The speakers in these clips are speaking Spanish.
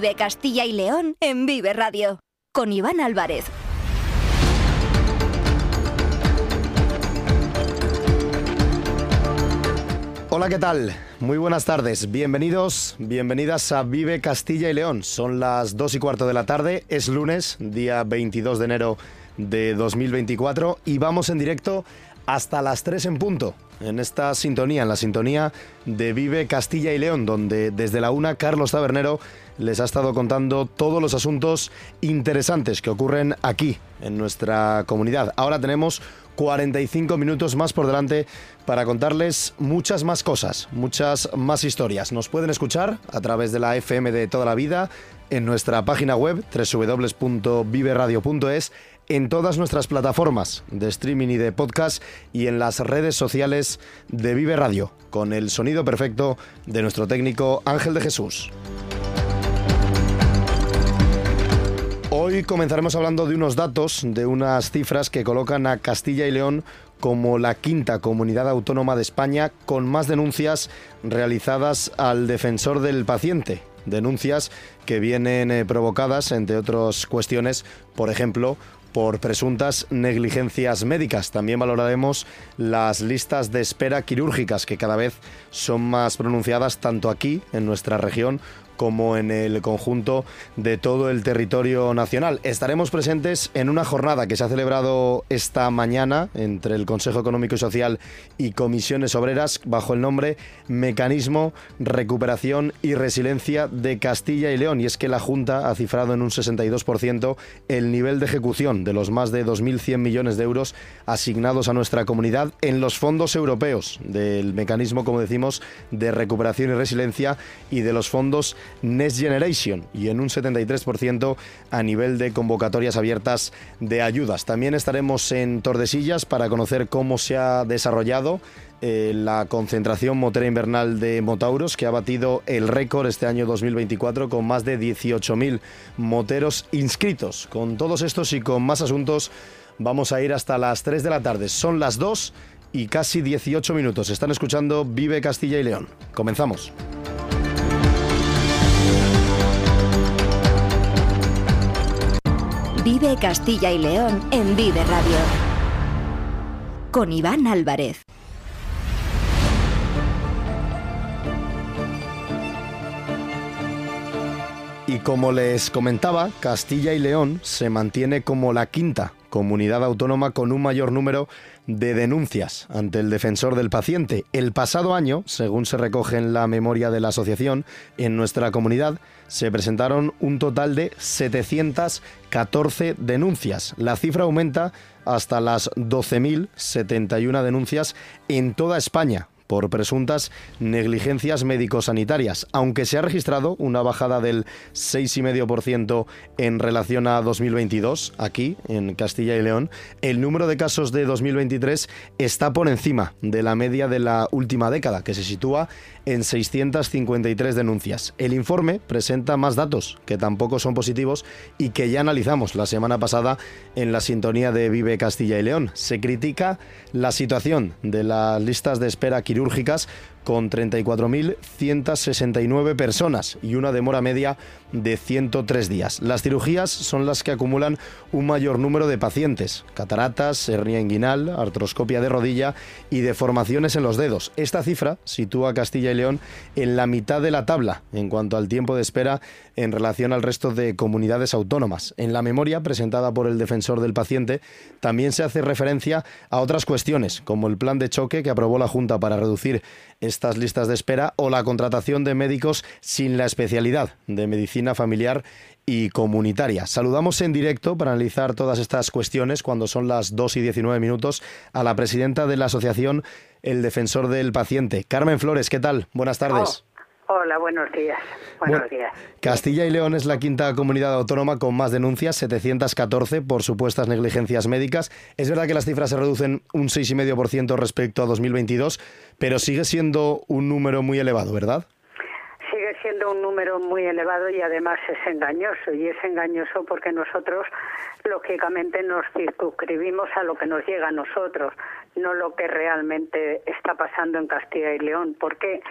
Vive Castilla y León en Vive Radio. Con Iván Álvarez. Hola, ¿qué tal? Muy buenas tardes. Bienvenidos, bienvenidas a Vive Castilla y León. Son las 2 y cuarto de la tarde. Es lunes, día 22 de enero de 2024 y vamos en directo hasta las 3 en punto en esta sintonía, en la sintonía de Vive Castilla y León, donde desde la una Carlos Tabernero les ha estado contando todos los asuntos interesantes que ocurren aquí, en nuestra comunidad. Ahora tenemos 45 minutos más por delante para contarles muchas más cosas, muchas más historias. Nos pueden escuchar a través de la FM de toda la vida, en nuestra página web www.viveradio.es en todas nuestras plataformas de streaming y de podcast y en las redes sociales de Vive Radio, con el sonido perfecto de nuestro técnico Ángel de Jesús. Hoy comenzaremos hablando de unos datos, de unas cifras que colocan a Castilla y León como la quinta comunidad autónoma de España con más denuncias realizadas al defensor del paciente. Denuncias que vienen eh, provocadas, entre otras cuestiones, por ejemplo, por presuntas negligencias médicas. También valoraremos las listas de espera quirúrgicas que cada vez son más pronunciadas tanto aquí en nuestra región como en el conjunto de todo el territorio nacional. Estaremos presentes en una jornada que se ha celebrado esta mañana entre el Consejo Económico y Social y Comisiones Obreras bajo el nombre Mecanismo Recuperación y Resiliencia de Castilla y León. Y es que la Junta ha cifrado en un 62% el nivel de ejecución de los más de 2.100 millones de euros asignados a nuestra comunidad en los fondos europeos del mecanismo, como decimos, de recuperación y resiliencia y de los fondos Next Generation y en un 73% a nivel de convocatorias abiertas de ayudas. También estaremos en Tordesillas para conocer cómo se ha desarrollado eh, la concentración motera invernal de Motauros, que ha batido el récord este año 2024 con más de 18.000 moteros inscritos. Con todos estos y con más asuntos vamos a ir hasta las 3 de la tarde. Son las 2 y casi 18 minutos. Están escuchando Vive Castilla y León. Comenzamos. Vive Castilla y León en Vive Radio. Con Iván Álvarez. Y como les comentaba, Castilla y León se mantiene como la quinta comunidad autónoma con un mayor número de denuncias ante el defensor del paciente. El pasado año, según se recoge en la memoria de la asociación, en nuestra comunidad se presentaron un total de 714 denuncias. La cifra aumenta hasta las 12.071 denuncias en toda España por presuntas negligencias médico-sanitarias, aunque se ha registrado una bajada del 6,5% en relación a 2022 aquí en Castilla y León, el número de casos de 2023 está por encima de la media de la última década, que se sitúa en 653 denuncias. El informe presenta más datos que tampoco son positivos y que ya analizamos la semana pasada en la sintonía de Vive Castilla y León. Se critica la situación de las listas de espera quirúrgicas quirúrgicas con 34.169 personas y una demora media de 103 días. Las cirugías son las que acumulan un mayor número de pacientes, cataratas, hernia inguinal, artroscopia de rodilla y deformaciones en los dedos. Esta cifra sitúa a Castilla y León en la mitad de la tabla en cuanto al tiempo de espera en relación al resto de comunidades autónomas. En la memoria presentada por el defensor del paciente también se hace referencia a otras cuestiones, como el plan de choque que aprobó la Junta para reducir estas listas de espera o la contratación de médicos sin la especialidad de medicina familiar y comunitaria. Saludamos en directo para analizar todas estas cuestiones cuando son las 2 y 19 minutos a la presidenta de la asociación El Defensor del Paciente. Carmen Flores, ¿qué tal? Buenas tardes. Hola, buenos días. Buenos días. Castilla y León es la quinta comunidad autónoma con más denuncias, 714 por supuestas negligencias médicas. Es verdad que las cifras se reducen un 6,5% respecto a 2022, pero sigue siendo un número muy elevado, ¿verdad? Sigue siendo un número muy elevado y además es engañoso. Y es engañoso porque nosotros, lógicamente, nos circunscribimos a lo que nos llega a nosotros, no lo que realmente está pasando en Castilla y León. ¿Por qué? porque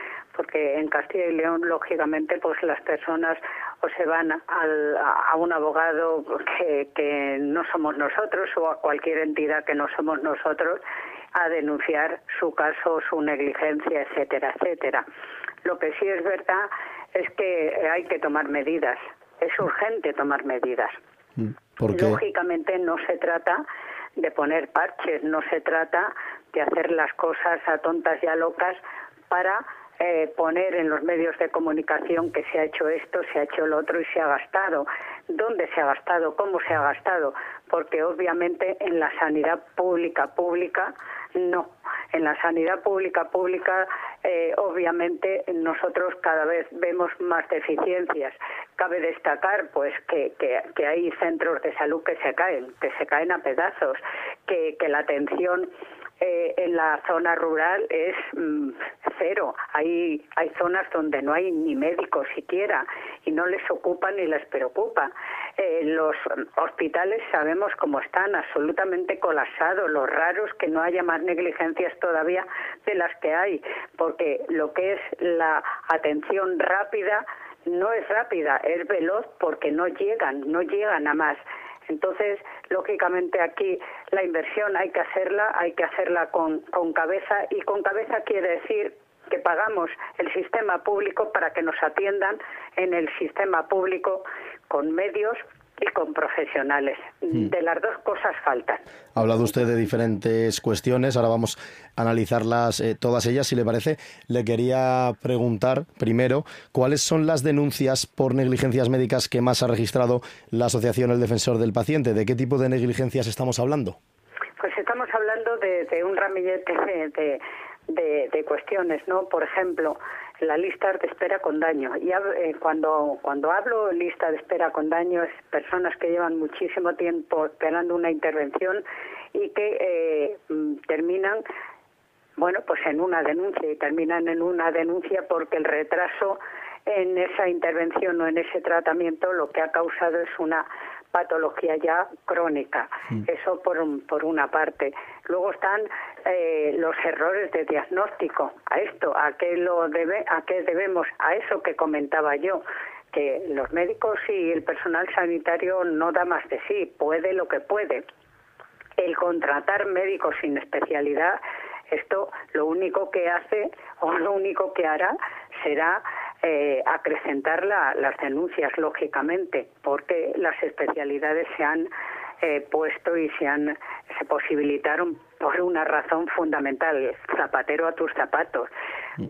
en Castilla y León, lógicamente, pues las personas o se van al, a un abogado que, que no somos nosotros o a cualquier entidad que no somos nosotros a denunciar su caso, su negligencia, etcétera, etcétera. Lo que sí es verdad es que hay que tomar medidas, es urgente tomar medidas. Mm, Lógicamente no se trata de poner parches, no se trata de hacer las cosas a tontas y a locas para eh, poner en los medios de comunicación que se ha hecho esto, se ha hecho lo otro y se ha gastado. ¿Dónde se ha gastado? ¿Cómo se ha gastado? Porque obviamente en la sanidad pública, pública, no. En la sanidad pública, pública, eh, obviamente nosotros cada vez vemos más deficiencias. Cabe destacar, pues, que, que, hay centros de salud que se caen, que se caen a pedazos, que, que la atención eh, en la zona rural es mm, cero. Hay, hay zonas donde no hay ni médicos siquiera y no les ocupa ni les preocupa. Eh, los hospitales sabemos cómo están, absolutamente colapsados. Lo raro es que no haya más negligencias todavía de las que hay, porque lo que es la atención rápida no es rápida, es veloz porque no llegan, no llegan a más. Entonces, lógicamente aquí la inversión hay que hacerla, hay que hacerla con, cabeza y con cabeza quiere decir que pagamos el sistema público para que nos atiendan en el sistema público con medios y con profesionales. Hmm. De las dos cosas faltan. Ha hablado usted de diferentes cuestiones, ahora vamos a analizarlas eh, todas ellas, si le parece. Le quería preguntar primero cuáles son las denuncias por negligencias médicas que más ha registrado la Asociación El Defensor del Paciente. ¿De qué tipo de negligencias estamos hablando? Pues estamos hablando de, un ramillete de, de cuestiones, ¿no? Por ejemplo, la lista de espera con daño. Y eh, cuando, cuando hablo lista de espera con daño es personas que llevan muchísimo tiempo esperando una intervención y que eh, mm, terminan bueno, pues en una denuncia y terminan en una denuncia porque el retraso en esa intervención o en ese tratamiento lo que ha causado es una patología ya crónica. Mm. Eso por, por una parte. Luego están eh, los errores de diagnóstico. A esto, ¿a qué, lo debe, ¿a qué debemos? A eso que comentaba yo que los médicos y el personal sanitario no da más de sí, puede lo que puede. El contratar médicos sin especialidad, esto lo único que hace o lo único que hará será eh, acrecentar las denuncias, lógicamente, porque las especialidades se han eh, puesto y se, han, se posibilitaron por una razón fundamental, zapatero a tus zapatos.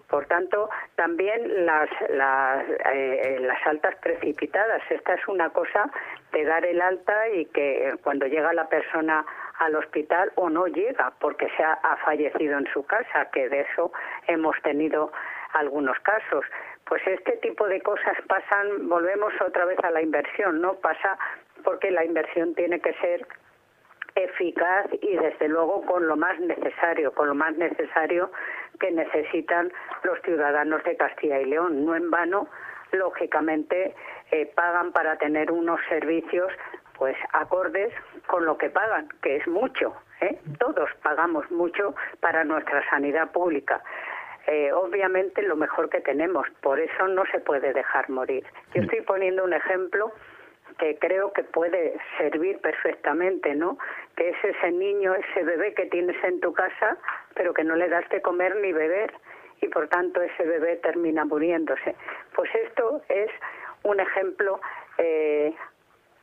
Por tanto, también las, las, eh, las altas precipitadas. Esta es una cosa de dar el alta y que cuando llega la persona al hospital o no llega porque se ha fallecido en su casa, que de eso hemos tenido algunos casos. Pues este tipo de cosas pasan, volvemos otra vez a la inversión, ¿no? Pasa porque la inversión tiene que ser eficaz y desde luego con lo más necesario, con lo más necesario que necesitan los ciudadanos de Castilla y León. No en vano, lógicamente, eh, pagan para tener unos servicios pues acordes con lo que pagan, que es mucho. ¿eh? Todos pagamos mucho para nuestra sanidad pública. Eh, obviamente lo mejor que tenemos. Por eso no se puede dejar morir. Yo estoy poniendo un ejemplo que creo que puede servir perfectamente, ¿no? Que es ese niño, ese bebé que tienes en tu casa, pero que no le das de comer ni beber y por tanto ese bebé termina muriéndose. Pues esto es un ejemplo eh,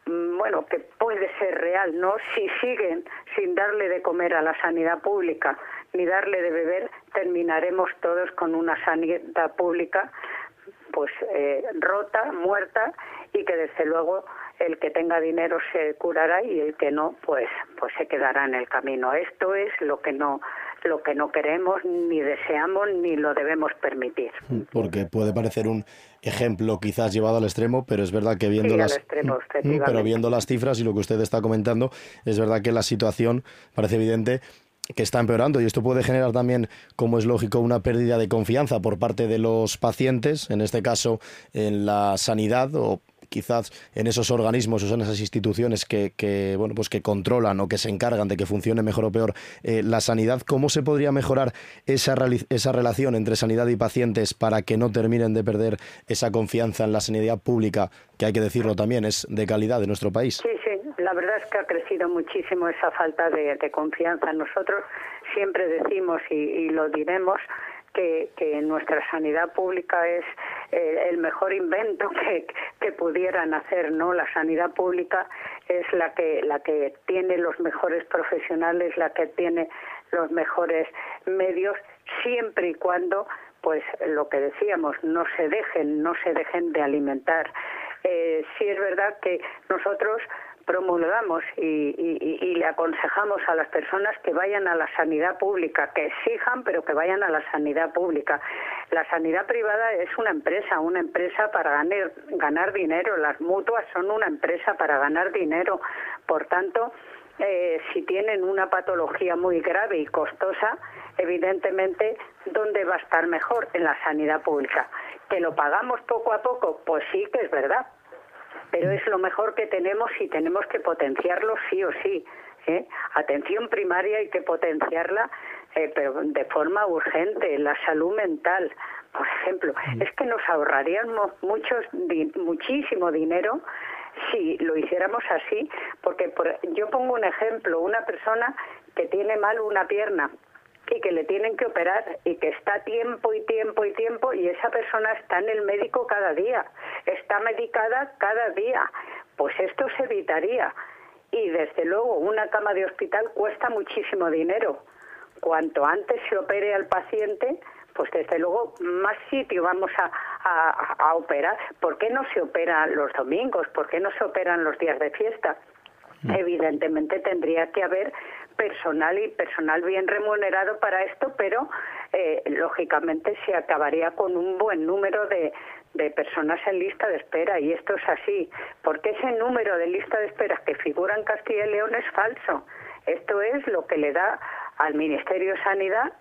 Mm, bueno, que puede ser real, ¿no? Si siguen sin darle de comer a la sanidad pública ni darle de beber, terminaremos todos con una sanidad pública pues eh, rota, muerta y que desde luego el que tenga dinero se curará y el que no pues pues se quedará en el camino. Esto es lo que no lo que no queremos, ni deseamos, ni lo debemos permitir. Porque puede parecer un ejemplo quizás llevado al extremo, pero es verdad que viendo las mm, pero viendo las cifras y lo que usted está comentando, es verdad que la situación parece evidente que está empeorando y esto puede generar también, como es lógico, una pérdida de confianza por parte de los pacientes, en este caso en la sanidad o quizás en esos organismos o en esas instituciones que, bueno, pues que controlan o que se encargan de que funcione mejor o peor eh, la sanidad, ¿cómo se podría mejorar esa, esa relación entre sanidad y pacientes para que no terminen de perder esa confianza en la sanidad pública, que hay que decirlo también, es de calidad de nuestro país? La verdad es que ha crecido muchísimo esa falta de, confianza. Nosotros siempre decimos y lo diremos que, nuestra sanidad pública es eh, el mejor invento que, que, pudieran hacer, ¿no? La sanidad pública es la que la que tiene los mejores profesionales, la que tiene los mejores medios, siempre y cuando, pues, lo que decíamos, no se dejen, no se dejen de alimentar. Eh, sí es verdad que nosotros promulgamos y, le aconsejamos a las personas que vayan a la sanidad pública, que exijan, pero que vayan a la sanidad pública. La sanidad privada es una empresa, una empresa para ganar, ganar dinero. Las mutuas son una empresa para ganar dinero. Por tanto, eh, si tienen una patología muy grave y costosa, evidentemente, ¿dónde va a estar mejor? En la sanidad pública. ¿Que lo pagamos poco a poco? Pues sí que es verdad, pero es lo mejor que tenemos y tenemos que potenciarlo sí o sí. ¿eh? Atención primaria hay que potenciarla, eh, pero de forma urgente. La salud mental, por ejemplo, es que nos ahorraríamos muchos, muchísimo dinero si lo hiciéramos así, porque yo pongo un ejemplo, una persona que tiene mal una pierna y que le tienen que operar y que está tiempo y tiempo y tiempo y esa persona está en el médico cada día, está medicada cada día. Pues esto se evitaría. Y desde luego una cama de hospital cuesta muchísimo dinero. Cuanto antes se opere al paciente, pues desde luego más sitio vamos a, a, operar. ¿Por qué no se opera los domingos? ¿Por qué no se operan los días de fiesta? Mm. Evidentemente tendría que haber personal y personal bien remunerado para esto, pero eh, lógicamente se acabaría con un buen número de, de personas en lista de espera y esto es así, porque ese número de lista de espera que figura en Castilla y León es falso. Esto es lo que le da al Ministerio de Sanidad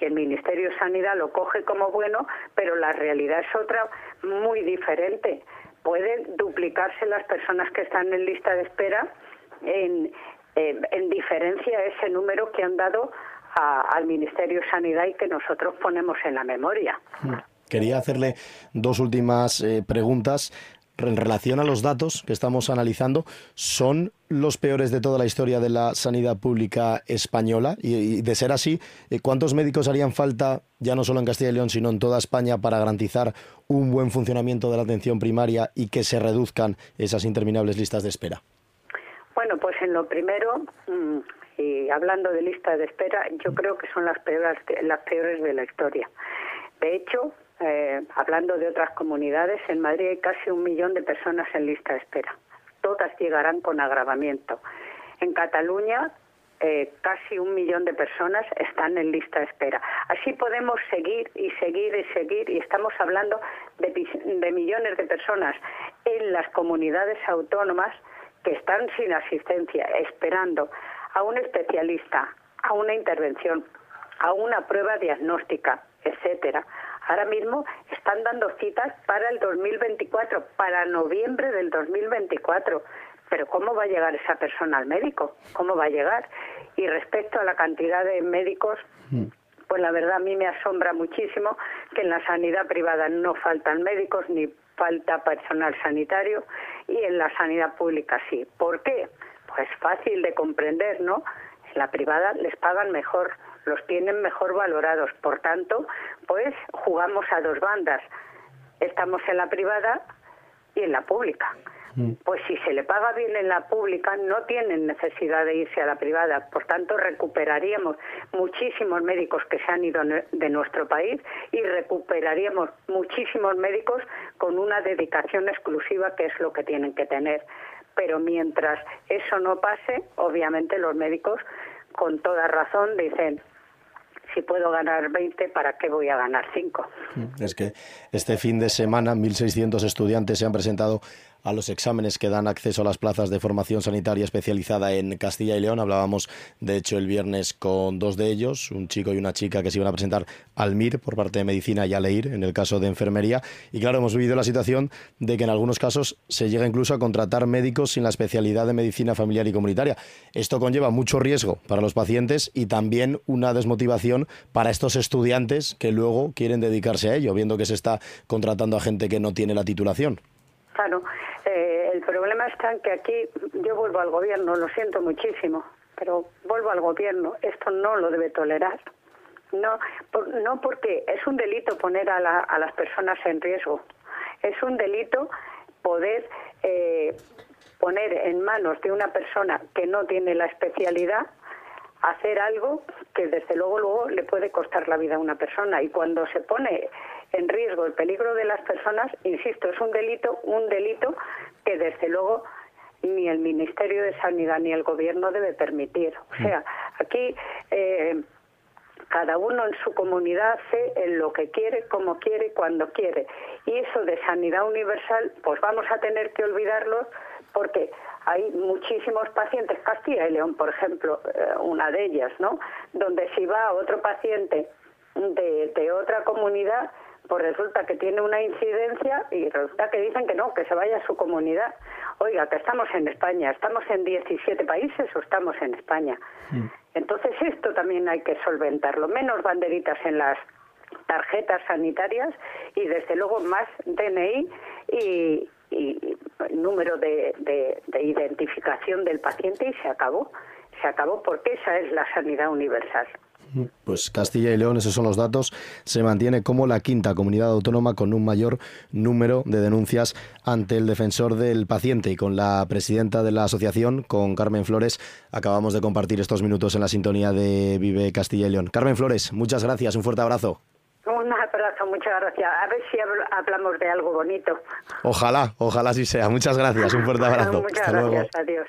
y el Ministerio de Sanidad lo coge como bueno, pero la realidad es otra muy diferente. Pueden duplicarse las personas que están en lista de espera en, en diferencia a ese número que han dado al Ministerio de Sanidad y que nosotros ponemos en la memoria. Quería hacerle dos últimas eh, preguntas en relación a los datos que estamos analizando, ¿son los peores de toda la historia de la sanidad pública española? Y, de ser así, eh, ¿cuántos médicos harían falta, ya no solo en Castilla y León, sino en toda España, para garantizar un buen funcionamiento de la atención primaria y que se reduzcan esas interminables listas de espera? Bueno, pues en lo primero, mm, y hablando de lista de espera, yo creo que son las peores, las peores de la historia. De hecho, eh, hablando de otras comunidades, en Madrid hay casi un millón de personas en lista de espera. Todas llegarán con agravamiento. En Cataluña, eh, casi un millón de personas están en lista de espera. Así podemos seguir y seguir y seguir y estamos hablando de millones de personas en las comunidades autónomas que están sin asistencia, esperando a un especialista, a una intervención, a una prueba diagnóstica, etcétera. Ahora mismo están dando citas para el 2024, para noviembre del 2024. Pero ¿cómo va a llegar esa persona al médico? ¿Cómo va a llegar? Y respecto a la cantidad de médicos, mm. pues la verdad a mí me asombra muchísimo que en la sanidad privada no faltan médicos ni falta personal sanitario y en la sanidad pública sí. ¿Por qué? Pues fácil de comprender, ¿no? En la privada les pagan mejor, los tienen mejor valorados. Por tanto, pues jugamos a dos bandas. Estamos en la privada y en la pública. Mm. Pues si se le paga bien en la pública, no tienen necesidad de irse a la privada. Por tanto, recuperaríamos muchísimos médicos que se han ido de nuestro país y recuperaríamos muchísimos médicos con una dedicación exclusiva, que es lo que tienen que tener. Pero mientras eso no pase, obviamente los médicos, con toda razón, dicen, si puedo ganar 20, ¿para qué voy a ganar 5? Es que este fin de semana 1.600 estudiantes se han presentado a los exámenes que dan acceso a las plazas de formación sanitaria especializada en Castilla y León. Hablábamos, de hecho, el viernes con dos de ellos, un chico y una chica que se iban a presentar al MIR por parte de Medicina y a LEIR en el caso de enfermería. Y claro, hemos vivido la situación de que en algunos casos se llega incluso a contratar médicos sin la especialidad de medicina familiar y comunitaria. Esto conlleva mucho riesgo para los pacientes y también una desmotivación para estos estudiantes que luego quieren dedicarse a ello, viendo que se está contratando a gente que no tiene la titulación. Claro, eh, el problema está en que aquí yo vuelvo al gobierno, lo siento muchísimo, pero vuelvo al gobierno, esto no lo debe tolerar. No, no porque es un delito poner a, las personas en riesgo, es un delito poder eh, poner en manos de una persona que no tiene la especialidad hacer algo que desde luego luego le puede costar la vida a una persona. Y cuando se pone en riesgo el peligro de las personas, insisto, es un delito, un delito que desde luego ni el Ministerio de Sanidad ni el Gobierno debe permitir. O sea, aquí eh, cada uno en su comunidad hace en lo que quiere, como quiere, cuando quiere. Y eso de sanidad universal, pues vamos a tener que olvidarlo porque hay muchísimos pacientes, Castilla y León, por ejemplo, eh, una de ellas, ¿no? Donde si va otro paciente de, de otra comunidad, pues resulta que tiene una incidencia y resulta que dicen que no, que se vaya a su comunidad. Oiga, que estamos en España, ¿estamos en 17 países o estamos en España? Mm. Entonces esto también hay que solventarlo. Menos banderitas en las tarjetas sanitarias y desde luego más DNI y, número de, de identificación del paciente y se acabó. Se acabó porque esa es la sanidad universal. Pues Castilla y León, esos son los datos, se mantiene como la quinta comunidad autónoma con un mayor número de denuncias ante el defensor del paciente y con la presidenta de la asociación, con Carmen Flores, acabamos de compartir estos minutos en la sintonía de Vive Castilla y León. Carmen Flores, muchas gracias, un fuerte abrazo. Un abrazo, muchas gracias. A ver si hablamos de algo bonito. Ojalá, ojalá sí sea. Muchas gracias, un fuerte abrazo. muchas gracias, adiós.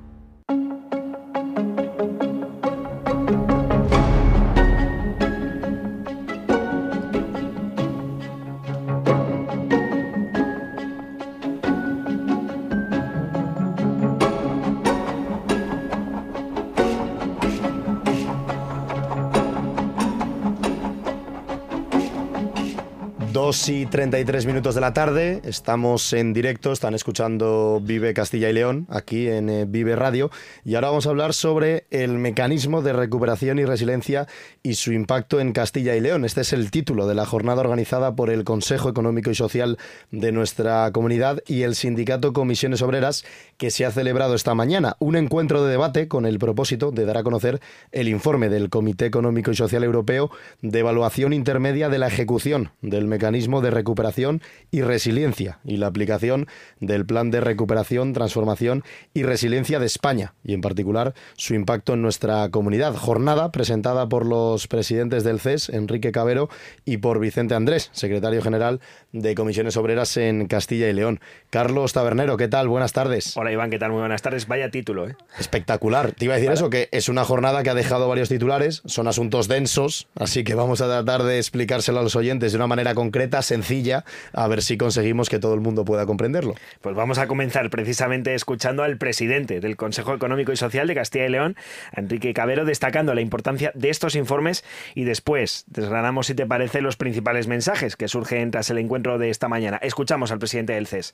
2 y 33 minutos de la tarde, estamos en directo, están escuchando Vive Castilla y León aquí en eh, Vive Radio y ahora vamos a hablar sobre el mecanismo de recuperación y resiliencia y su impacto en Castilla y León. Este es el título de la jornada organizada por el Consejo Económico y Social de nuestra comunidad y el sindicato Comisiones Obreras que se ha celebrado esta mañana. Un encuentro de debate con el propósito de dar a conocer el informe del Comité Económico y Social Europeo de evaluación intermedia de la ejecución del mecanismo de recuperación y resiliencia y la aplicación del Plan de Recuperación, Transformación y Resiliencia de España y en particular su impacto en nuestra comunidad. Jornada presentada por los presidentes del CES, Enrique Cabero, y por Vicente Andrés, secretario general de Comisiones Obreras en Castilla y León. Carlos Tabernero, ¿qué tal? Buenas tardes. Hola Iván, ¿qué tal? Muy buenas tardes. Vaya título, ¿eh? Espectacular. Te iba a decir eso, que es una jornada que ha dejado varios titulares, son asuntos densos, así que vamos a tratar de explicárselo a los oyentes de una manera concreta sencilla, a ver si conseguimos que todo el mundo pueda comprenderlo. Pues vamos a comenzar precisamente escuchando al presidente del Consejo Económico y Social de Castilla y León, Enrique Cabero, destacando la importancia de estos informes y después desgranamos, si te parece, los principales mensajes que surgen tras el encuentro de esta mañana. Escuchamos al presidente del CES.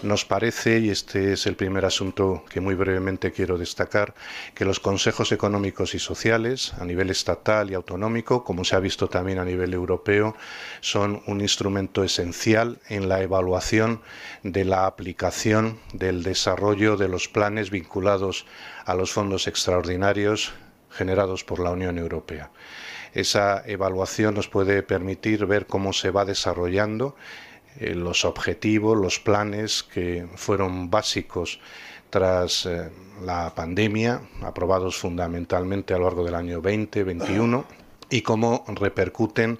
Nos parece, y este es el primer asunto que muy brevemente quiero destacar, que los consejos económicos y sociales, a nivel estatal y autonómico, como se ha visto también a nivel europeo, son un instrumento esencial en la evaluación de la aplicación del desarrollo de los planes vinculados a los fondos extraordinarios generados por la Unión Europea. Esa evaluación nos puede permitir ver cómo se va desarrollando eh, los objetivos, los planes que fueron básicos tras eh, la pandemia, aprobados fundamentalmente a lo largo del año 2021, y cómo repercuten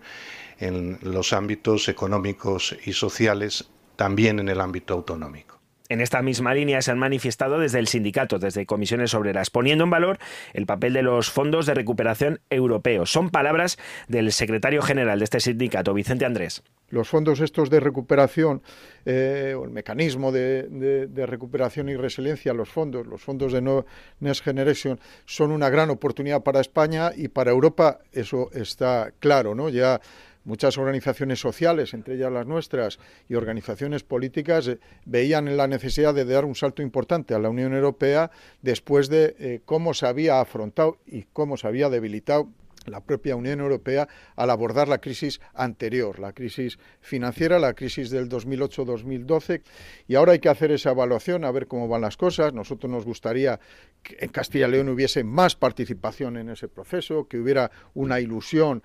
en los ámbitos económicos y sociales, también en el ámbito autonómico. En esta misma línea se han manifestado desde el sindicato, desde comisiones obreras, poniendo en valor el papel de los fondos de recuperación europeos. Son palabras del secretario general de este sindicato, Vicente Andrés. Los fondos estos de recuperación, eh, o el mecanismo de, recuperación y resiliencia, los fondos, los fondos de Next Generation, son una gran oportunidad para España y para Europa, eso está claro, ¿no? Ya Muchas organizaciones sociales, entre ellas las nuestras, y organizaciones políticas eh, veían la necesidad de dar un salto importante a la Unión Europea después de eh, cómo se había afrontado y cómo se había debilitado la propia Unión Europea al abordar la crisis anterior, la crisis financiera, la crisis del 2008-2012. Y ahora hay que hacer esa evaluación, a ver cómo van las cosas. Nosotros nos gustaría que en Castilla y León hubiese más participación en ese proceso, que hubiera una ilusión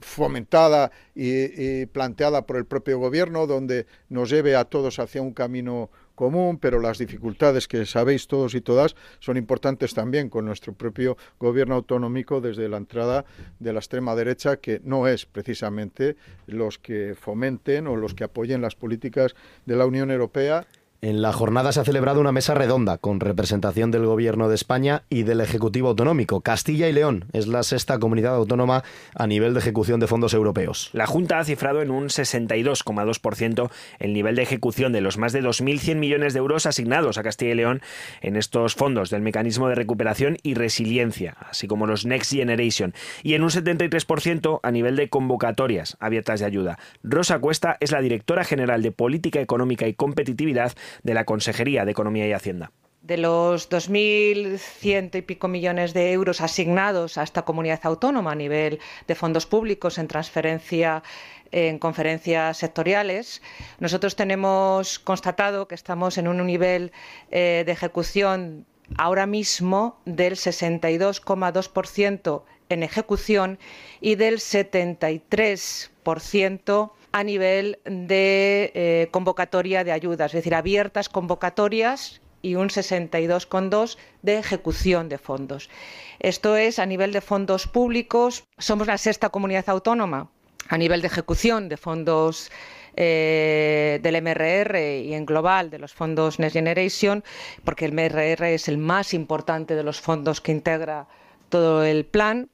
fomentada y, y planteada por el propio gobierno, donde nos lleve a todos hacia un camino común, pero las dificultades que sabéis todos y todas son importantes también con nuestro propio gobierno autonómico desde la entrada de la extrema derecha, que no es precisamente los que fomenten o los que apoyen las políticas de la Unión Europea en la jornada se ha celebrado una mesa redonda con representación del Gobierno de España y del Ejecutivo Autonómico. Castilla y León es la sexta comunidad autónoma a nivel de ejecución de fondos europeos. La Junta ha cifrado en un 62,2% el nivel de ejecución de los más de 2.100 millones de euros asignados a Castilla y León en estos fondos del Mecanismo de Recuperación y Resiliencia, así como los Next Generation, y en un 73% a nivel de convocatorias abiertas de ayuda. Rosa Cuesta es la directora general de Política Económica y Competitividad de la Consejería de Economía y Hacienda. De los 2.100 y pico millones de euros asignados a esta comunidad autónoma a nivel de fondos públicos en transferencia en conferencias sectoriales, nosotros tenemos constatado que estamos en un nivel eh, de ejecución ahora mismo del 62,2% en ejecución y del 73% a nivel de eh, convocatoria de ayudas, es decir, abiertas convocatorias y un 62,2 de ejecución de fondos. Esto es a nivel de fondos públicos. Somos la sexta comunidad autónoma a nivel de ejecución de fondos eh, del MRR y en global de los fondos Next Generation, porque el MRR es el más importante de los fondos que integra todo el plan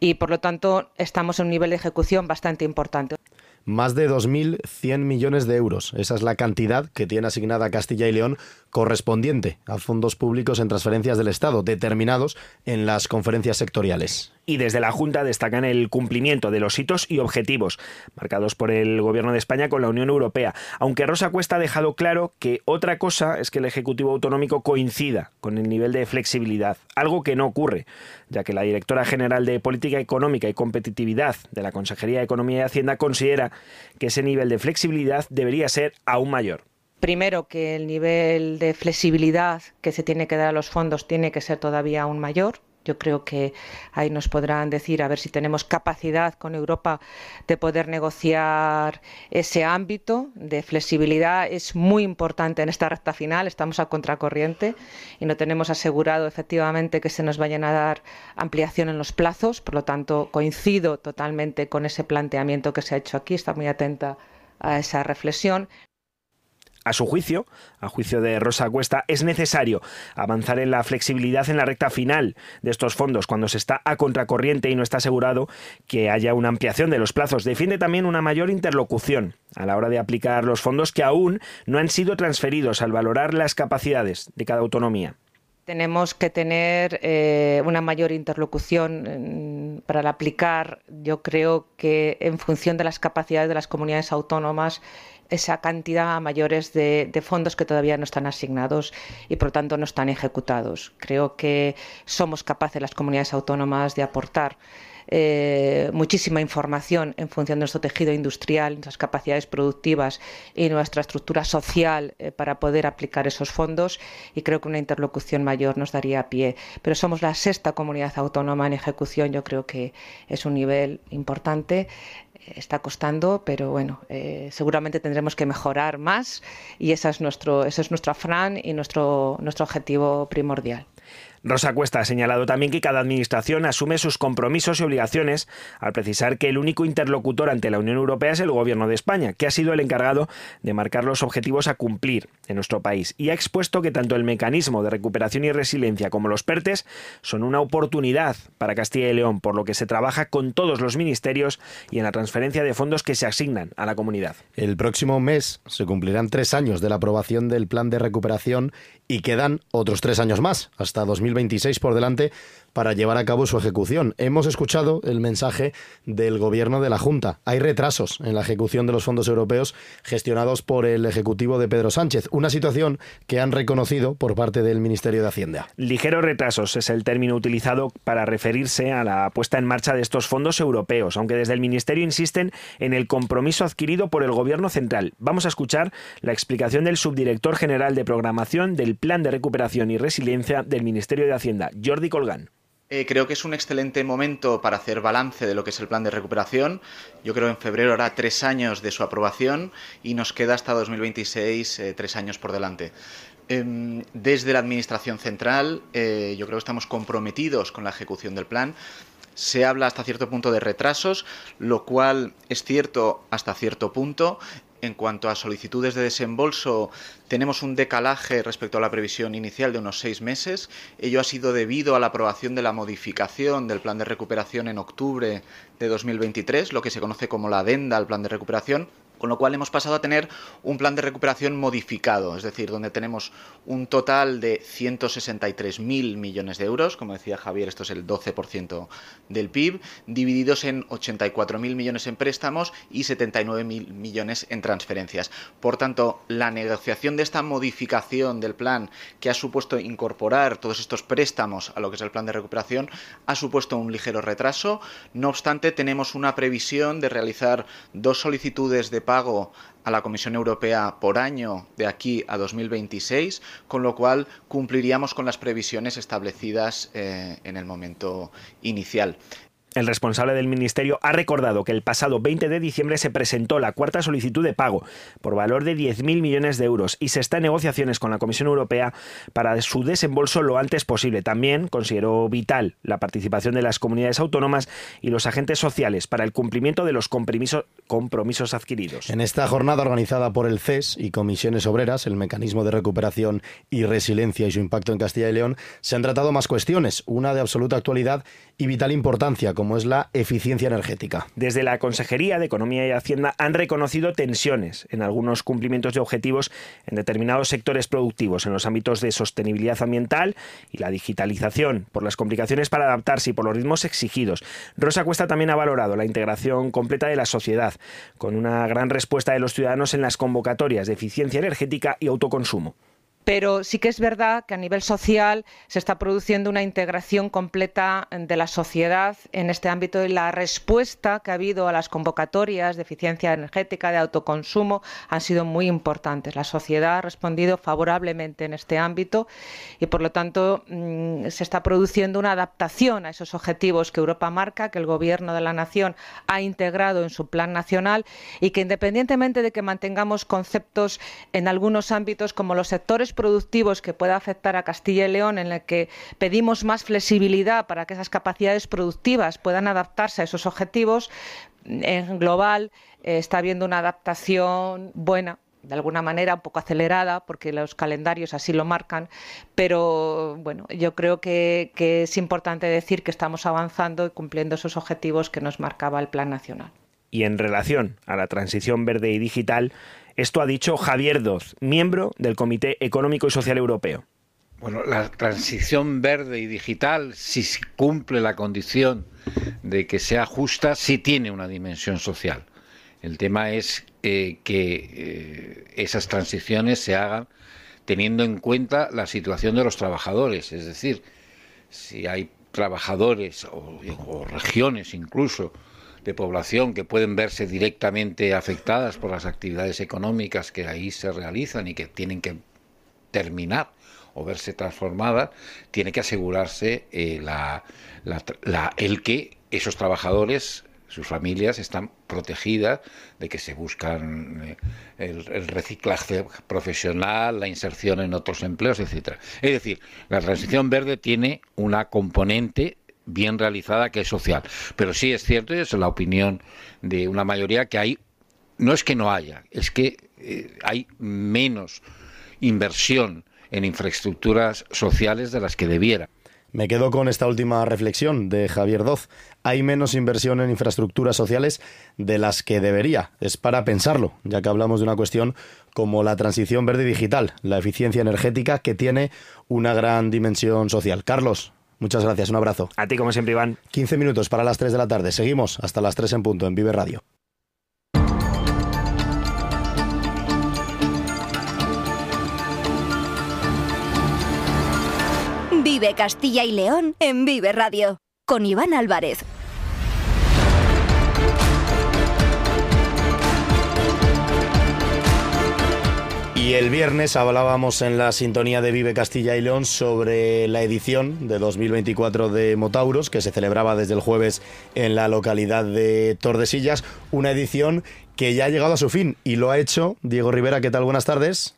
y, por lo tanto, estamos en un nivel de ejecución bastante importante más de 2.100 millones de euros. Esa es la cantidad que tiene asignada Castilla y León correspondiente a fondos públicos en transferencias del Estado, determinados en las conferencias sectoriales. Y desde la Junta destacan el cumplimiento de los hitos y objetivos marcados por el Gobierno de España con la Unión Europea, aunque Rosa Cuesta ha dejado claro que otra cosa es que el Ejecutivo Autonómico coincida con el nivel de flexibilidad, algo que no ocurre, ya que la directora general de Política Económica y Competitividad de la Consejería de Economía y Hacienda considera que ese nivel de flexibilidad debería ser aún mayor primero que el nivel de flexibilidad que se tiene que dar a los fondos tiene que ser todavía aún mayor. Yo creo que ahí nos podrán decir a ver si tenemos capacidad con Europa de poder negociar ese ámbito de flexibilidad. Es muy importante en esta recta final, estamos a contracorriente y no tenemos asegurado efectivamente que se nos vayan a dar ampliación en los plazos. Por lo tanto, coincido totalmente con ese planteamiento que se ha hecho aquí. Está muy atenta a esa reflexión. A su juicio, a juicio de Rosa Cuesta, es necesario avanzar en la flexibilidad en la recta final de estos fondos cuando se está a contracorriente y no está asegurado que haya una ampliación de los plazos. Defiende también una mayor interlocución a la hora de aplicar los fondos que aún no han sido transferidos al valorar las capacidades de cada autonomía tenemos que tener eh, una mayor interlocución mm, para aplicar, yo creo que en función de las capacidades de las comunidades autónomas esa cantidad a mayores de, fondos que todavía no están asignados y por lo tanto no están ejecutados. Creo que somos capaces las comunidades autónomas de aportar eh, muchísima información en función de nuestro tejido industrial, nuestras capacidades productivas y nuestra estructura social eh, para poder aplicar esos fondos y creo que una interlocución mayor nos daría pie. Pero somos la sexta comunidad autónoma en ejecución, yo creo que es un nivel importante está costando, pero bueno, eh, seguramente tendremos que mejorar más y ese es nuestro, ese es nuestro afán y nuestro, nuestro objetivo primordial. Rosa Cuesta ha señalado también que cada administración asume sus compromisos y obligaciones al precisar que el único interlocutor ante la Unión Europea es el Gobierno de España, que ha sido el encargado de marcar los objetivos a cumplir en nuestro país y ha expuesto que tanto el mecanismo de recuperación y resiliencia como los PERTES son una oportunidad para Castilla y León, por lo que se trabaja con todos los ministerios y en la transferencia de fondos que se asignan a la comunidad. El próximo mes se cumplirán tres años de la aprobación del plan de recuperación y quedan otros tres años más, hasta 2026 por delante, para llevar a cabo su ejecución. Hemos escuchado el mensaje del Gobierno de la Junta. Hay retrasos en la ejecución de los fondos europeos gestionados por el Ejecutivo de Pedro Sánchez, una situación que han reconocido por parte del Ministerio de Hacienda. Ligeros retrasos es el término utilizado para referirse a la puesta en marcha de estos fondos europeos, aunque desde el Ministerio insisten en el compromiso adquirido por el Gobierno central. Vamos a escuchar la explicación del subdirector general de programación del Plan de Recuperación y Resiliencia del Ministerio de Hacienda, Jordi Colgán. Eh, creo que es un excelente momento para hacer balance de lo que es el plan de recuperación. Yo creo que en febrero hará tres años de su aprobación y nos queda hasta 2026 eh, tres años por delante. Em, desde la Administración Central, eh, yo creo que estamos comprometidos con la ejecución del plan. Se habla hasta cierto punto de retrasos, lo cual es cierto hasta cierto punto. En cuanto a solicitudes de desembolso, tenemos un decalaje respecto a la previsión inicial de unos seis meses. Ello ha sido debido a la aprobación de la modificación del plan de recuperación en octubre de 2023, lo que se conoce como la adenda al plan de recuperación, con lo cual hemos pasado a tener un plan de recuperación modificado, es decir, donde tenemos un total de 163.000 millones de euros, como decía Javier, esto es el 12% del PIB, divididos en 84.000 millones en préstamos y 79.000 millones en transferencias. Por tanto, la negociación de esta modificación del plan, que ha supuesto incorporar todos estos préstamos a lo que es el plan de recuperación, ha supuesto un ligero retraso. No obstante, tenemos una previsión de realizar dos solicitudes de pago a la Comisión Europea por año de aquí a 2026, con lo cual cumpliríamos con las previsiones establecidas eh, en el momento inicial. El responsable del Ministerio ha recordado que el pasado 20 de diciembre se presentó la cuarta solicitud de pago por valor de 10.000 millones de euros y se está en negociaciones con la Comisión Europea para su desembolso lo antes posible. También consideró vital la participación de las comunidades autónomas y los agentes sociales para el cumplimiento de los compromisos adquiridos. En esta jornada organizada por el CES y Comisiones Obreras, el Mecanismo de Recuperación y Resiliencia y su impacto en Castilla y León, se han tratado más cuestiones, una de absoluta actualidad y vital importancia como es la eficiencia energética. Desde la Consejería de Economía y Hacienda han reconocido tensiones en algunos cumplimientos de objetivos en determinados sectores productivos, en los ámbitos de sostenibilidad ambiental y la digitalización, por las complicaciones para adaptarse y por los ritmos exigidos. Rosa Cuesta también ha valorado la integración completa de la sociedad, con una gran respuesta de los ciudadanos en las convocatorias de eficiencia energética y autoconsumo pero sí que es verdad que a nivel social se está produciendo una integración completa de la sociedad en este ámbito y la respuesta que ha habido a las convocatorias de eficiencia energética, de autoconsumo, han sido muy importantes. La sociedad ha respondido favorablemente en este ámbito y, por lo tanto, mm, se está produciendo una adaptación a esos objetivos que Europa marca, que el Gobierno de la Nación ha integrado en su plan nacional y que, independientemente de que mantengamos conceptos en algunos ámbitos como los sectores productivos que pueda afectar a Castilla y León, en el que pedimos más flexibilidad para que esas capacidades productivas puedan adaptarse a esos objetivos, en global eh, está habiendo una adaptación buena de alguna manera un poco acelerada porque los calendarios así lo marcan pero bueno yo creo que, que es importante decir que estamos avanzando y cumpliendo esos objetivos que nos marcaba el plan nacional. Y en relación a la transición verde y digital esto ha dicho Javier Doz, miembro del Comité Económico y Social Europeo. Bueno, la transición verde y digital, si cumple la condición de que sea justa, sí tiene una dimensión social. El tema es eh, que eh, esas transiciones se hagan teniendo en cuenta la situación de los trabajadores. Es decir, si hay trabajadores o regiones incluso de población que pueden verse directamente afectadas por las actividades económicas que ahí se realizan y que tienen que terminar o verse transformadas, tiene que asegurarse eh, la, el que esos trabajadores sus familias están protegidas de que se buscan eh, el, el, reciclaje profesional, la inserción en otros empleos, etcétera. Es decir, la transición verde tiene una componente bien realizada que es social. Pero sí es cierto, y es la opinión de una mayoría, que hay, no es que no haya, es que eh, hay menos inversión en infraestructuras sociales de las que debiera. Me quedo con esta última reflexión de Javier Doz. Hay menos inversión en infraestructuras sociales de las que debería. Es para pensarlo, ya que hablamos de una cuestión como la transición verde digital, la eficiencia energética que tiene una gran dimensión social. Carlos, muchas gracias, un abrazo. A ti como siempre, Iván. 15 minutos para las 3 de la tarde. Seguimos hasta las 3 en punto en Vive Radio. Vive Castilla y León en Vive Radio con Iván Álvarez. Y el viernes hablábamos en la sintonía de Vive Castilla y León sobre la edición de 2024 de Motauros, que se celebraba desde el jueves en la localidad de Tordesillas. Una edición que ya ha llegado a su fin y lo ha hecho Diego Rivera. ¿Qué tal? Buenas tardes.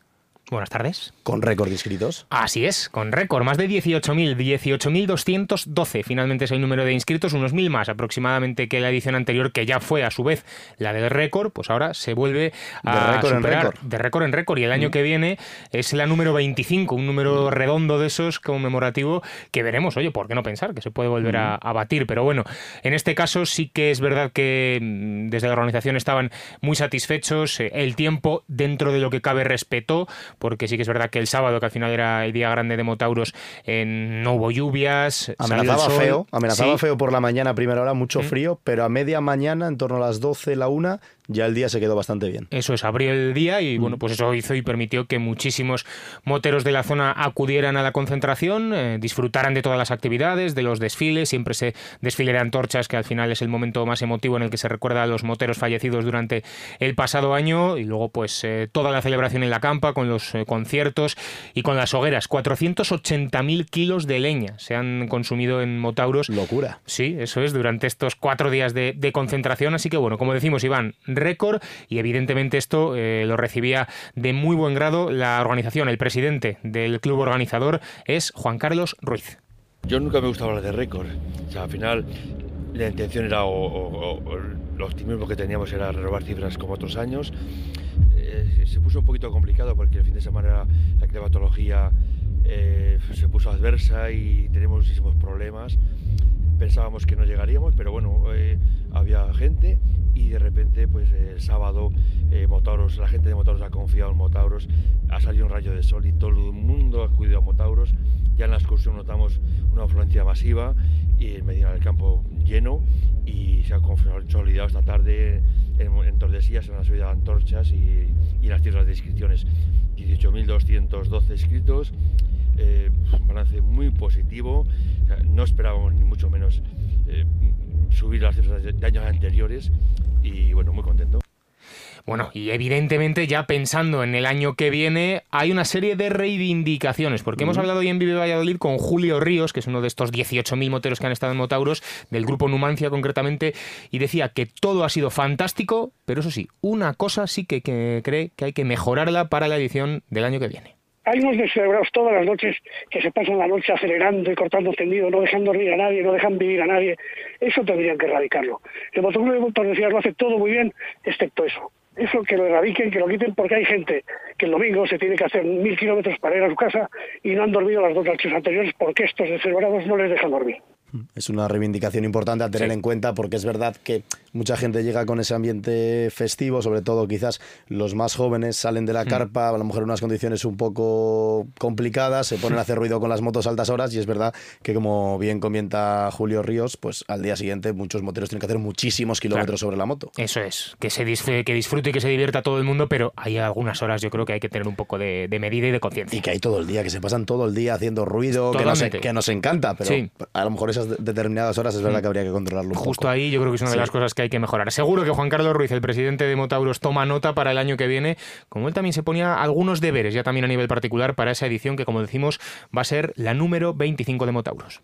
Buenas tardes. Con récord de inscritos. Así es, con récord, más de 18.000, 18.212 finalmente es el número de inscritos, unos mil más aproximadamente que la edición anterior, que ya fue a su vez la del récord, pues ahora se vuelve a de récord superar en récord. de récord en récord y el año Mm. que viene es la número 25, un número redondo de esos conmemorativo que veremos, oye, ¿por qué no pensar que se puede volver a, a batir? Pero bueno, en este caso sí que es verdad que mm, desde la organización estaban muy satisfechos, eh, el tiempo dentro de lo que cabe respetó, porque sí que es verdad que el sábado, que al final era el día grande de Motauros, en- no hubo lluvias, Amenazaba feo, amenazaba Sí. feo por la mañana a primera hora, mucho Mm. frío, pero a media mañana, en torno a las 12, la 1, ya el día se quedó bastante bien. Eso es, abrió el día y bueno, pues eso hizo y permitió que muchísimos moteros de la zona acudieran a la concentración, eh, disfrutaran de todas las actividades, de los desfiles, siempre ese desfile de antorchas que al final es el momento más emotivo en el que se recuerda a los moteros fallecidos durante el pasado año y luego pues eh, toda la celebración en la campa con los eh, conciertos y con las hogueras. 480.000 kilos de leña se han consumido en Motauros. Locura. Sí, eso es, durante estos cuatro días de, de concentración. Así que bueno, como decimos, Iván, récord y evidentemente esto eh, lo recibía de muy buen grado la organización. El presidente del club organizador es Juan Carlos Ruiz. Yo nunca me gusta hablar de récord. O sea, al final la intención era, o, o- o el optimismo que teníamos era renovar cifras como otros años. Eh, se puso un poquito complicado porque el fin de semana la climatología eh, se puso adversa y tenemos muchísimos problemas. Pensábamos que no llegaríamos, pero bueno, eh, había gente y de repente, pues el sábado, eh, Motauros, la gente de Motauros ha confiado en Motauros, ha salido un rayo de sol y todo el mundo ha acudido a Motauros. Ya en la excursión notamos una afluencia masiva y en Medina del Campo lleno y se ha consolidado esta tarde en, en Tordesillas en la subida de antorchas y, las tierras de inscripciones. 18.212 inscritos, eh, un balance muy positivo. No esperábamos ni mucho menos eh, subir las cifras de años anteriores y bueno, muy contento. Bueno, y evidentemente ya pensando en el año que viene, hay una serie de reivindicaciones, porque hemos hablado hoy en Vive Valladolid con Julio Ríos, que es uno de estos 18.000 moteros que han estado en Motauros, del grupo Numancia concretamente, y decía que todo ha sido fantástico, pero eso sí, una cosa sí que, que cree que hay que mejorarla para la edición del año que viene. Hay unos descerebrados todas las noches que se pasan la noche acelerando y cortando tendido, no dejan dormir a nadie, no dejan vivir a nadie. Eso tendrían que erradicarlo. El motor de Tordesillas lo hace todo muy bien, excepto eso. Eso que lo erradiquen, que lo quiten, porque hay gente que el domingo se tiene que hacer mil kilómetros para ir a su casa y no han dormido las dos noches anteriores porque estos descerebrados no les dejan dormir. Es una reivindicación importante a tener Sí. en cuenta porque es verdad que mucha gente llega con ese ambiente festivo, sobre todo quizás los más jóvenes salen de la carpa, a lo mejor en unas condiciones un poco complicadas, se ponen a hacer ruido con las motos a altas horas y es verdad que como bien comenta Julio Ríos, pues al día siguiente muchos moteros tienen que hacer muchísimos kilómetros sobre la moto. Eso es, que se disfrute, que disfrute y que se divierta todo el mundo, pero hay algunas horas yo creo que hay que tener un poco de, de medida y de conciencia. Y que hay todo el día, que se pasan todo el día haciendo ruido, que nos, que nos encanta, pero Sí. a lo mejor esas de- determinadas horas es verdad que habría que controlarlo un Justo poco. ahí yo creo que es una de Sí. las cosas que hay que mejorar. Seguro que Juan Carlos Ruiz, el presidente de Motauros, toma nota para el año que viene, como él también se ponía algunos deberes, ya también a nivel particular, para esa edición que, como decimos, va a ser la número 25 de Motauros.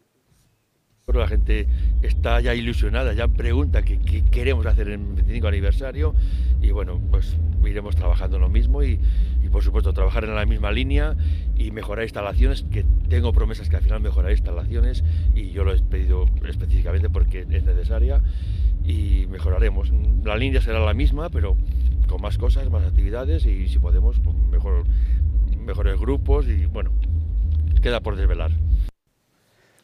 La gente está ya ilusionada, ya pregunta qué, queremos hacer en el 25 aniversario y bueno, pues iremos trabajando en lo mismo y, por supuesto trabajar en la misma línea y mejorar instalaciones, que tengo promesas que al final mejoraré instalaciones y yo lo he pedido específicamente porque es necesaria y mejoraremos. La línea será la misma, pero con más cosas, más actividades y si podemos, pues mejor, mejores grupos y bueno, queda por desvelar.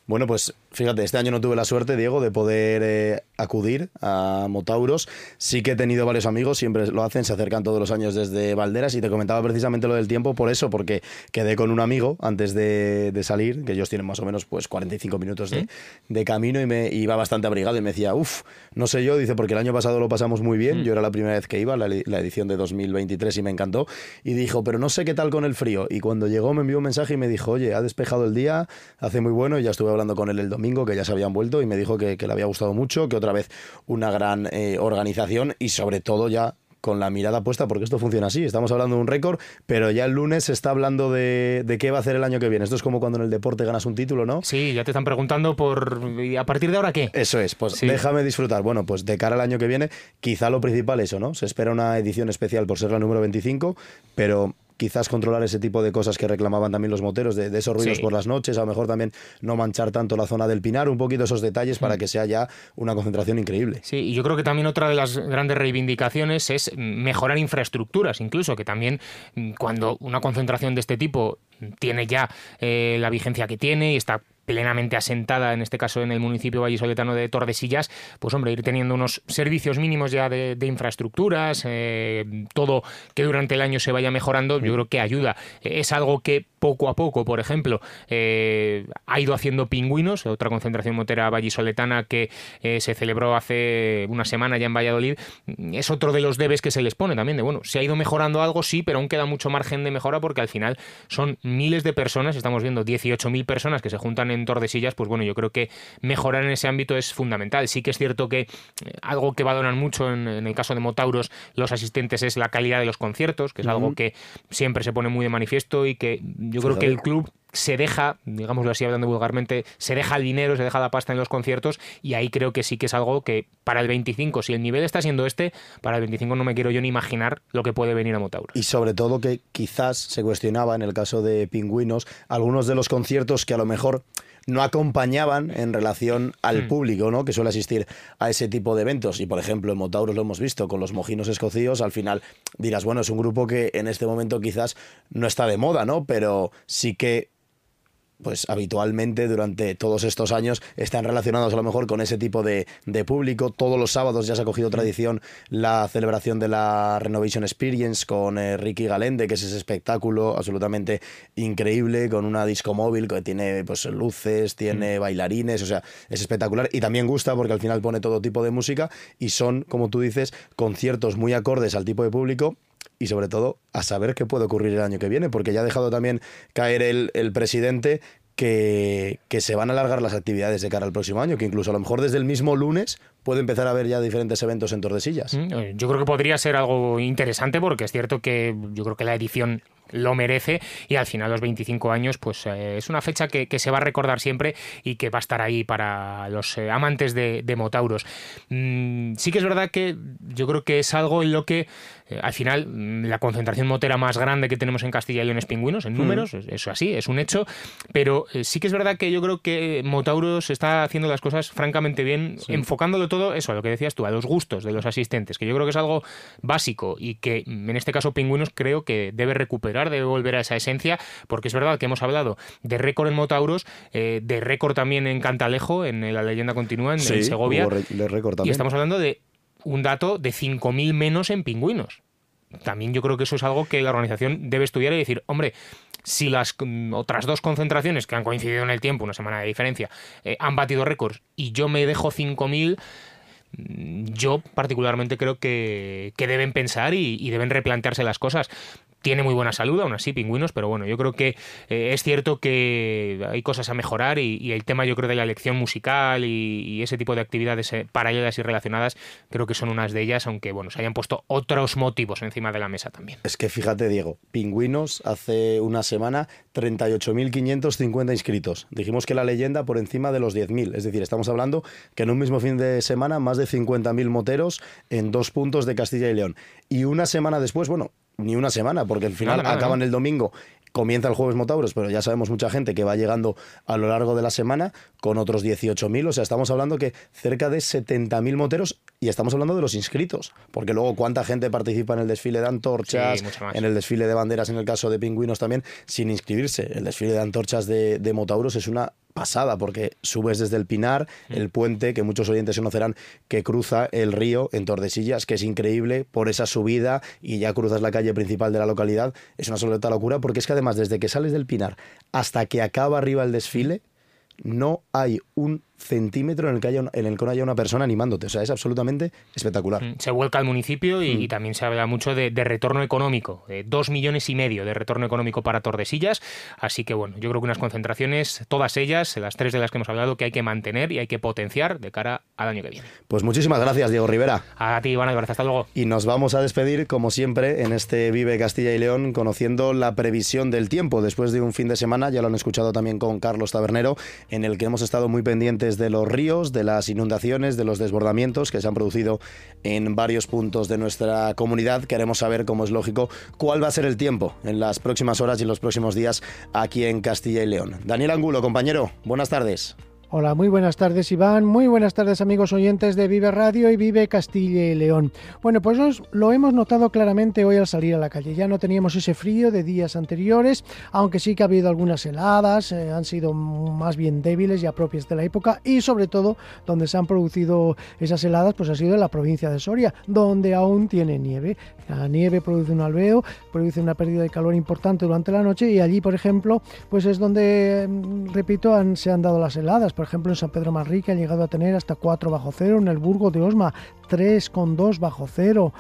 Bueno, pues fíjate, este año no tuve la suerte, Diego, de poder eh, acudir a Motauros. Sí que he tenido varios amigos, siempre lo hacen, se acercan todos los años desde Valderas y te comentaba precisamente lo del tiempo por eso, porque quedé con un amigo antes de, salir, que ellos tienen más o menos pues 45 minutos de, de, camino y me iba bastante abrigado y me decía, uff, no sé yo, dice, porque el año pasado lo pasamos muy bien, mm. yo era la primera vez que iba, la, la, edición de 2023 y me encantó, y dijo, pero no sé qué tal con el frío. Y cuando llegó me envió un mensaje y me dijo, oye, ha despejado el día, hace muy bueno y ya estuve hablando con él el domingo, que ya se habían vuelto, y me dijo que, le había gustado mucho, que otra vez una gran eh, organización y sobre todo ya con la mirada puesta, porque esto funciona así. Estamos hablando de un récord, pero ya el lunes se está hablando de, de, qué va a hacer el año que viene. Esto es como cuando en el deporte ganas un título, ¿no? Sí, ya te están preguntando por. ¿Y a partir de ahora qué? Eso es, pues déjame disfrutar. Bueno, pues de cara al año que viene, quizá lo principal eso, ¿no? Se espera una edición especial por ser la número 25, pero quizás controlar ese tipo de cosas que reclamaban también los moteros, de, esos ruidos por las noches, a lo mejor también no manchar tanto la zona del Pinar, un poquito esos detalles para mm. que sea ya una concentración increíble. Sí, y yo creo que también otra de las grandes reivindicaciones es mejorar infraestructuras, incluso que también mm, cuando una concentración de este tipo tiene ya eh, la vigencia que tiene y está plenamente asentada, en este caso en el municipio vallisoletano de Tordesillas, pues hombre, ir teniendo unos servicios mínimos ya de, infraestructuras, eh, todo que durante el año se vaya mejorando, yo creo que ayuda. Es algo que poco a poco, por ejemplo, eh, ha ido haciendo pingüinos, otra concentración motera vallisoletana que eh, se celebró hace una semana ya en Valladolid, es otro de los debes que se les pone también, de bueno, se ha ido mejorando algo, sí, pero aún queda mucho margen de mejora porque al final son miles de personas, estamos viendo 18.000 personas que se juntan en Tordesillas, pues bueno, yo creo que mejorar en ese ámbito es fundamental. Sí que es cierto que eh, algo que valoran mucho en, el caso de Motauros los asistentes es la calidad de los conciertos, que es algo que siempre se pone muy de manifiesto y que yo creo que el club se deja, digámoslo así hablando vulgarmente, se deja el dinero, se deja la pasta en los conciertos y ahí creo que sí que es algo que para el 25, si el nivel está siendo este, para el 25 no me quiero yo ni imaginar lo que puede venir a Motauro. Y sobre todo que quizás se cuestionaba en el caso de Pingüinos algunos de los conciertos que a lo mejor no acompañaban en relación al hmm. público, ¿no? Que suele asistir a ese tipo de eventos. Y por ejemplo, en Motauros lo hemos visto con los mojinos escocíos. Al final dirás, bueno, es un grupo que en este momento quizás no está de moda, ¿no? Pero sí que pues habitualmente durante todos estos años están relacionados a lo mejor con ese tipo de, público. Todos los sábados ya se ha cogido tradición la celebración de la Renovation Experience con eh, Ricky Galende, que es ese espectáculo absolutamente increíble, con una disco móvil que tiene pues luces, tiene mm. bailarines, o sea, es espectacular y también gusta porque al final pone todo tipo de música y son, como tú dices, conciertos muy acordes al tipo de público y sobre todo a saber qué puede ocurrir el año que viene, porque ya ha dejado también caer el, el presidente que, que, se van a alargar las actividades de cara al próximo año, que incluso a lo mejor desde el mismo lunes puede empezar a haber ya diferentes eventos en Tordesillas. Mm, eh, yo creo que podría ser algo interesante porque es cierto que yo creo que la edición lo merece y al final los 25 años pues eh, es una fecha que, se va a recordar siempre y que va a estar ahí para los eh, amantes de, Motauros. Mm, sí que es verdad que yo creo que es algo en lo que eh, al final mm, la concentración motera más grande que tenemos en Castilla y León es pingüinos, en mm. números, eso así, es un hecho, pero sí que es verdad que yo creo que Motauros está haciendo las cosas francamente bien, enfocándolo todo, eso, a lo que decías tú, a los gustos de los asistentes, que yo creo que es algo básico y que en este caso pingüinos creo que debe recuperar de volver a esa esencia, porque es verdad que hemos hablado de récord en Motauros, eh, de récord también en Cantalejo, en La Leyenda Continúa, en, Segovia. y estamos hablando de un dato de 5.000 menos en pingüinos. También yo creo que eso es algo que la organización debe estudiar y decir, hombre, si las otras dos concentraciones que han coincidido en el tiempo, una semana de diferencia, eh, han batido récords y yo me dejo 5.000 mm, yo particularmente creo que, deben pensar y, deben replantearse las cosas tiene muy buena salud, aún así, pingüinos, pero bueno, yo creo que eh, es cierto que hay cosas a mejorar y, el tema yo creo de la elección musical y, ese tipo de actividades eh, paralelas y relacionadas, creo que son unas de ellas, aunque bueno, se hayan puesto otros motivos encima de la mesa también. Es que fíjate, Diego, pingüinos hace una semana 38.550 inscritos. Dijimos que la leyenda por encima de los 10.000, es decir, estamos hablando que en un mismo fin de semana más de 50.000 moteros en dos puntos de Castilla y León. Y una semana después, bueno, ni una semana, porque al final acaban el domingo comienza el jueves Motauros, pero ya sabemos mucha gente que va llegando a lo largo de la semana con otros 18.000, o sea, estamos hablando que cerca de 70.000 moteros y estamos hablando de los inscritos, porque luego cuánta gente participa en el desfile de antorchas, en el desfile de banderas en el caso de pingüinos también, sin inscribirse. El desfile de antorchas de, de Motauros es una pasada, porque subes desde el Pinar, mm. el puente, que muchos oyentes conocerán, que cruza el río en Tordesillas, que es increíble por esa subida y ya cruzas la calle principal de la localidad. Es una absoluta locura, porque es que además desde que sales del Pinar hasta que acaba arriba el desfile, no hay un centímetro en el que haya en el que no haya una persona animándote. O sea, es absolutamente espectacular. Mm, se vuelca al municipio y, mm. también se habla mucho de, retorno económico, de dos millones y medio de retorno económico para Tordesillas. Así que bueno, yo creo que unas concentraciones, todas ellas, las tres de las que hemos hablado, que hay que mantener y hay que potenciar de cara al año que viene. Pues muchísimas gracias, Diego Rivera. A ti, Iván, gracias. Hasta luego. Y nos vamos a despedir, como siempre, en este Vive Castilla y León, conociendo la previsión del tiempo después de un fin de semana, ya lo han escuchado también con Carlos Tabernero, en el que hemos estado muy pendientes de los ríos de las inundaciones, de los desbordamientos que se han producido en varios puntos de nuestra comunidad. Queremos saber, como es lógico, cuál va a ser el tiempo en las próximas horas y en los próximos días aquí en Castilla y León. Daniel Angulo, compañero, buenas tardes. Hola, muy buenas tardes Iván, muy buenas tardes amigos oyentes de Vive Radio y Vive Castilla y León. Bueno, pues lo hemos notado claramente hoy al salir a la calle. Ya no teníamos ese frío de días anteriores, aunque sí que ha habido algunas heladas, eh, han sido más bien débiles, ya propias de la época, y sobre todo donde se han producido esas heladas, pues ha sido en la provincia de Soria, donde aún tiene nieve. La nieve produce un alveo, produce una pérdida de calor importante durante la noche y allí, por ejemplo, pues es donde, mm, repito, se han dado las heladas. Ejemplo, en San Pedro Manrique ha llegado a tener hasta 4 bajo cero, en el Burgo de Osma 3,2 bajo cero.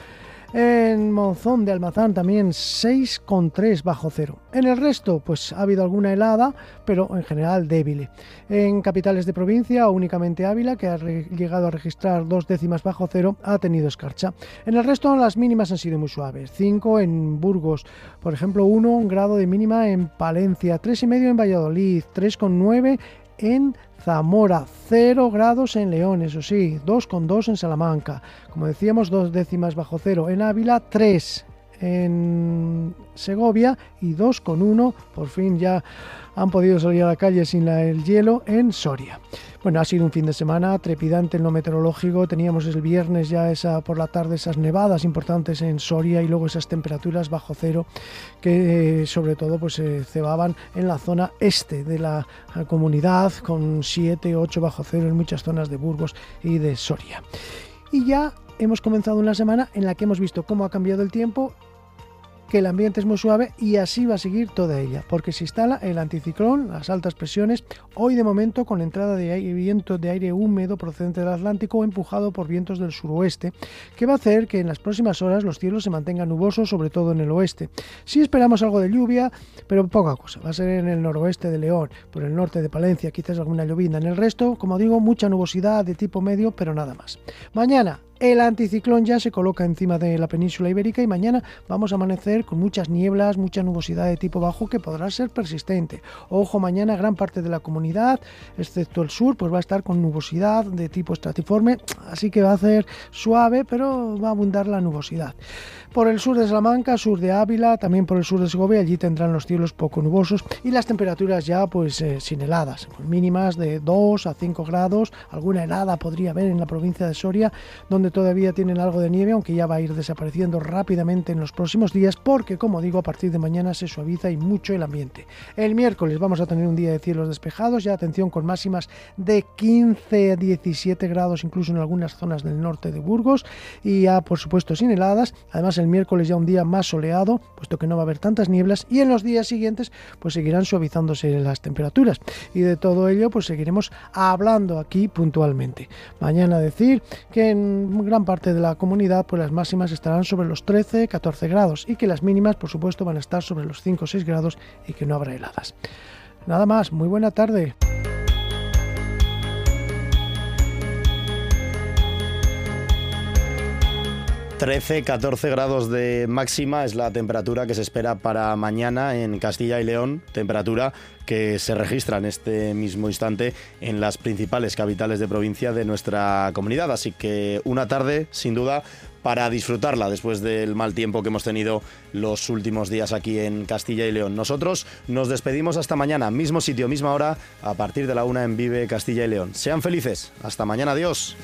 En Monzón de Almazán también 6,3 bajo cero. En el resto, pues ha habido alguna helada, pero en general débil. En capitales de provincia, únicamente Ávila, que ha llegado a registrar dos décimas bajo cero, ha tenido escarcha. En el resto, las mínimas han sido muy suaves. 5 en Burgos, por ejemplo, 1 grado de mínima en Palencia, 3,5 en Valladolid, 3,9 en Zamora, 0 grados en León, eso sí, 2,2 en Salamanca. Como decíamos, dos décimas bajo cero en Ávila, 3 en Segovia y 2,1, por fin ya han podido salir a la calle sin el hielo en Soria. Bueno, ha sido un fin de semana trepidante en lo meteorológico. Teníamos el viernes ya esa por la tarde esas nevadas importantes en Soria y luego esas temperaturas bajo cero que eh, sobre todo pues se cebaban en la zona este de la comunidad con 7, 8 bajo cero en muchas zonas de Burgos y de Soria. Y ya hemos comenzado una semana en la que hemos visto cómo ha cambiado el tiempo que el ambiente es muy suave y así va a seguir toda ella, porque se instala el anticiclón, las altas presiones, hoy de momento con entrada de aire, viento de aire húmedo procedente del Atlántico empujado por vientos del suroeste, que va a hacer que en las próximas horas los cielos se mantengan nubosos, sobre todo en el oeste. Sí esperamos algo de lluvia, pero poca cosa. Va a ser en el noroeste de León, por el norte de Palencia, quizás alguna llovina. En el resto, como digo, mucha nubosidad de tipo medio, pero nada más. Mañana, el anticiclón ya se coloca encima de la península ibérica y mañana vamos a amanecer con muchas nieblas, mucha nubosidad de tipo bajo que podrá ser persistente. Ojo, mañana gran parte de la comunidad, excepto el sur, pues va a estar con nubosidad de tipo estratiforme, así que va a ser suave, pero va a abundar la nubosidad. Por el sur de Salamanca, sur de Ávila, también por el sur de Segovia, allí tendrán los cielos poco nubosos y las temperaturas ya pues eh, sin heladas, mínimas de 2 a 5 grados, alguna helada podría haber en la provincia de Soria, donde todavía tienen algo de nieve, aunque ya va a ir desapareciendo rápidamente en los próximos días, porque como digo, a partir de mañana se suaviza y mucho el ambiente. El miércoles vamos a tener un día de cielos despejados, ya atención con máximas de 15 a 17 grados, incluso en algunas zonas del norte de Burgos, y ya por supuesto sin heladas, además el miércoles ya un día más soleado, puesto que no va a haber tantas nieblas, y en los días siguientes pues seguirán suavizándose las temperaturas. Y de todo ello pues seguiremos hablando aquí puntualmente. Mañana decir que en gran parte de la comunidad pues las máximas estarán sobre los 13, 14 grados y que las mínimas por supuesto van a estar sobre los 5 o 6 grados y que no habrá heladas. Nada más, muy buena tarde. 13, 14 grados de máxima es la temperatura que se espera para mañana en Castilla y León, temperatura que se registra en este mismo instante en las principales capitales de provincia de nuestra comunidad. Así que una tarde, sin duda, para disfrutarla después del mal tiempo que hemos tenido los últimos días aquí en Castilla y León. Nosotros nos despedimos hasta mañana, mismo sitio, misma hora, a partir de la una en Vive Castilla y León. Sean felices. Hasta mañana, adiós.